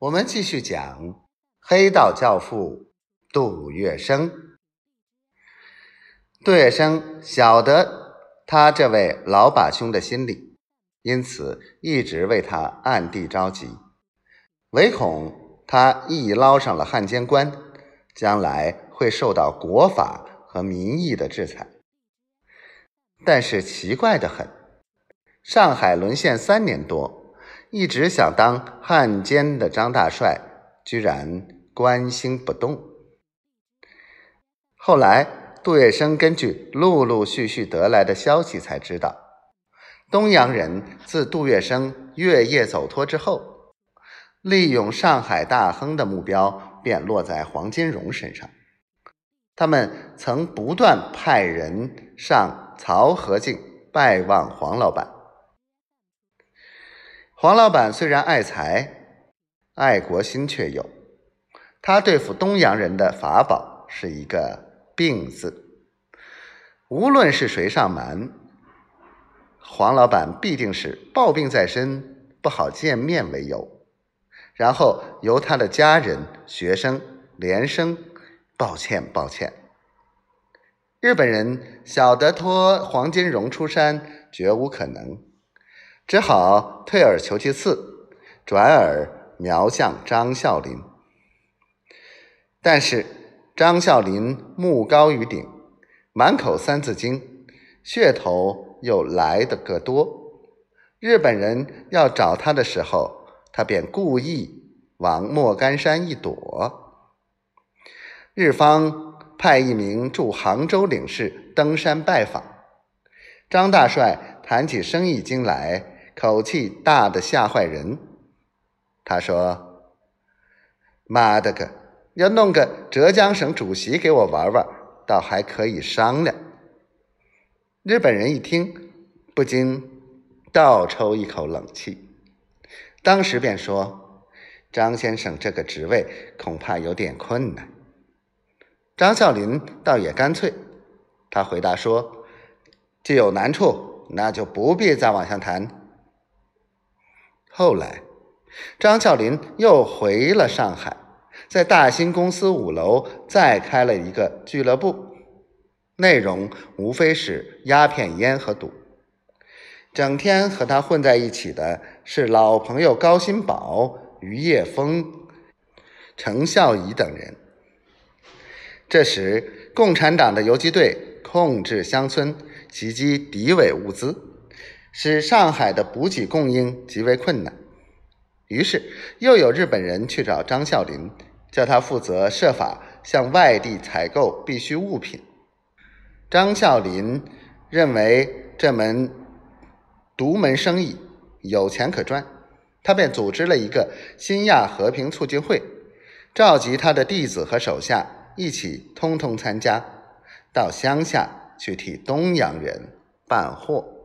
我们继续讲黑道教父杜月笙。杜月笙晓得他这位老把兄的心理，因此一直为他暗地着急，唯恐他一捞上了汉奸官，将来会受到国法和民意的制裁。但是奇怪的很，上海沦陷三年多。一直想当汉奸的张大帅，居然关心不动。后来，杜月笙根据陆陆续续得来的消息才知道，东洋人自杜月笙月夜走脱之后，利用上海大亨的目标便落在黄金荣身上。他们曾不断派人上漕河泾拜望黄老板。黄老板虽然爱财，爱国心却有。他对付东洋人的法宝是一个“病”字。无论是谁上门，黄老板必定是抱病在身，不好见面为由，然后由他的家人、学生连声抱歉抱歉。日本人晓得托黄金荣出山绝无可能。只好退而求其次，转而瞄向张孝林。但是张孝林目高于顶，满口三字经，噱头又来得个多。日本人要找他的时候，他便故意往莫干山一躲。日方派一名驻杭州领事登山拜访，张大帅谈起生意经来。口气大的吓坏人，他说：“妈的个，要弄个浙江省主席给我玩玩，倒还可以商量。”日本人一听，不禁倒抽一口冷气，当时便说：“张先生这个职位恐怕有点困难。”张孝林倒也干脆，他回答说：“既有难处，那就不必再往下谈。”后来，张啸林又回了上海，在大兴公司五楼再开了一个俱乐部，内容无非是鸦片、烟和赌。整天和他混在一起的是老朋友高新宝、于业峰、程孝仪等人。这时，共产党的游击队控制乡村，袭击敌伪物资。使上海的补给供应极为困难，于是又有日本人去找张孝林，叫他负责设法向外地采购必需物品。张孝林认为这门独门生意有钱可赚，他便组织了一个新亚和平促进会，召集他的弟子和手下一起通通参加，到乡下去替东洋人办货。